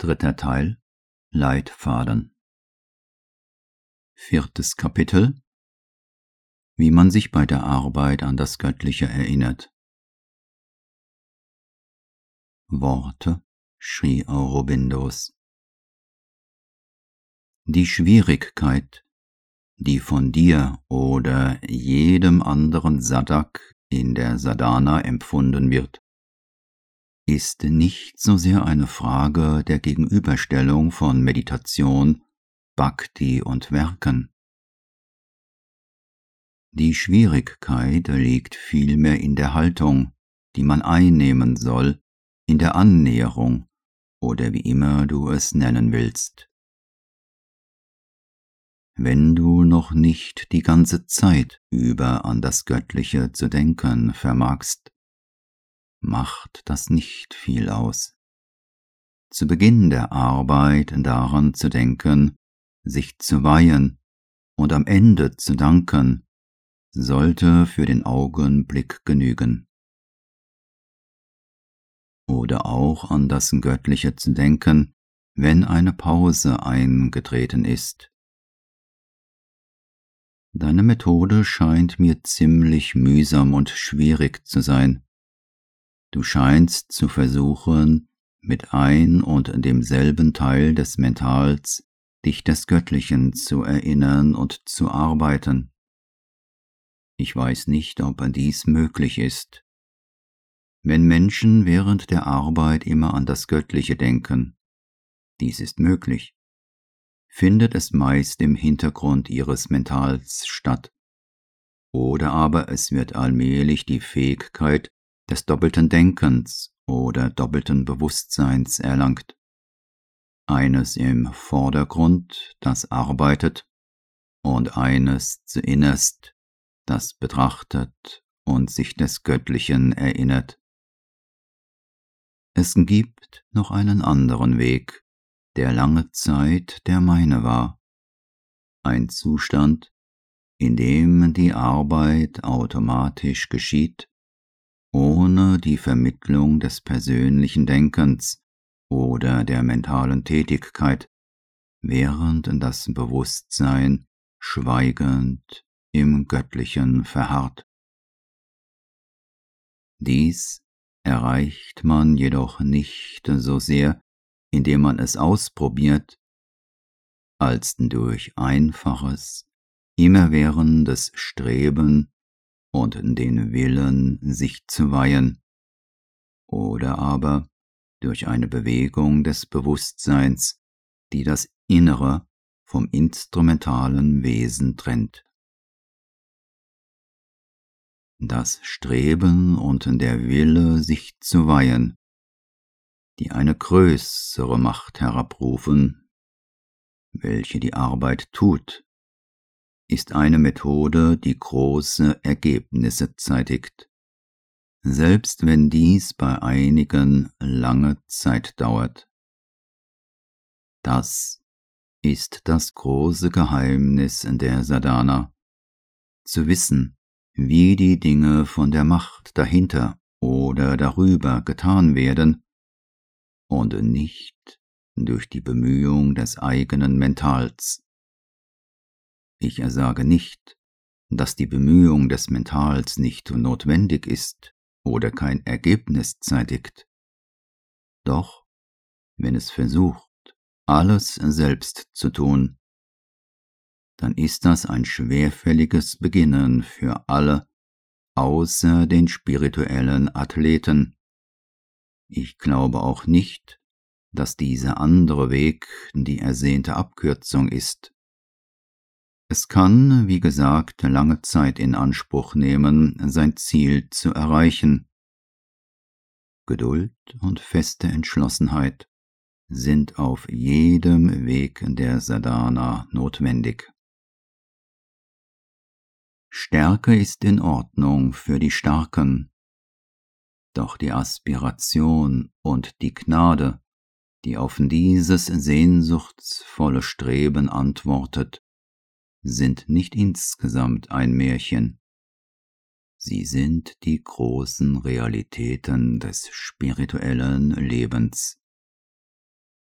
Dritter Teil Leitfaden Viertes Kapitel Wie man sich bei der Arbeit an das Göttliche erinnert. Worte schrie Aurobindos. Die Schwierigkeit, die von dir oder jedem anderen Sadak in der Sadhana empfunden wird, ist nicht so sehr eine Frage der Gegenüberstellung von Meditation, Bhakti und Werken. Die Schwierigkeit liegt vielmehr in der Haltung, die man einnehmen soll, in der Annäherung oder wie immer du es nennen willst. Wenn du noch nicht die ganze Zeit über an das Göttliche zu denken vermagst, macht das nicht viel aus. Zu Beginn der Arbeit daran zu denken, sich zu weihen und am Ende zu danken, sollte für den Augenblick genügen. Oder auch an das Göttliche zu denken, wenn eine Pause eingetreten ist. Deine Methode scheint mir ziemlich mühsam und schwierig zu sein. Du scheinst zu versuchen, mit ein und demselben Teil des Mentals dich des Göttlichen zu erinnern und zu arbeiten. Ich weiß nicht, ob dies möglich ist. Wenn Menschen während der Arbeit immer an das Göttliche denken, dies ist möglich, findet es meist im Hintergrund ihres Mentals statt. Oder aber es wird allmählich die Fähigkeit des doppelten Denkens oder doppelten Bewusstseins erlangt. Eines im Vordergrund, das arbeitet, und eines zuinnerst, das betrachtet und sich des Göttlichen erinnert. Es gibt noch einen anderen Weg, der lange Zeit der meine war. Ein Zustand, in dem die Arbeit automatisch geschieht ohne die Vermittlung des persönlichen Denkens oder der mentalen Tätigkeit, während das Bewusstsein schweigend im Göttlichen verharrt. Dies erreicht man jedoch nicht so sehr, indem man es ausprobiert, als durch einfaches, immerwährendes Streben und den Willen, sich zu weihen, oder aber durch eine Bewegung des Bewusstseins, die das Innere vom instrumentalen Wesen trennt. Das Streben und der Wille, sich zu weihen, die eine größere Macht herabrufen, welche die Arbeit tut, ist eine Methode, die große Ergebnisse zeitigt, selbst wenn dies bei einigen lange Zeit dauert. Das ist das große Geheimnis der Sadhana, zu wissen, wie die Dinge von der Macht dahinter oder darüber getan werden und nicht durch die Bemühung des eigenen Mentals. Ich ersage nicht, dass die Bemühung des Mentals nicht notwendig ist oder kein Ergebnis zeitigt. Doch, wenn es versucht, alles selbst zu tun, dann ist das ein schwerfälliges Beginnen für alle außer den spirituellen Athleten. Ich glaube auch nicht, dass dieser andere Weg die ersehnte Abkürzung ist. Es kann, wie gesagt, lange Zeit in Anspruch nehmen, sein Ziel zu erreichen. Geduld und feste Entschlossenheit sind auf jedem Weg der Sadhana notwendig. Stärke ist in Ordnung für die Starken, doch die Aspiration und die Gnade, die auf dieses sehnsuchtsvolle Streben antwortet, sind nicht insgesamt ein Märchen. Sie sind die großen Realitäten des spirituellen Lebens.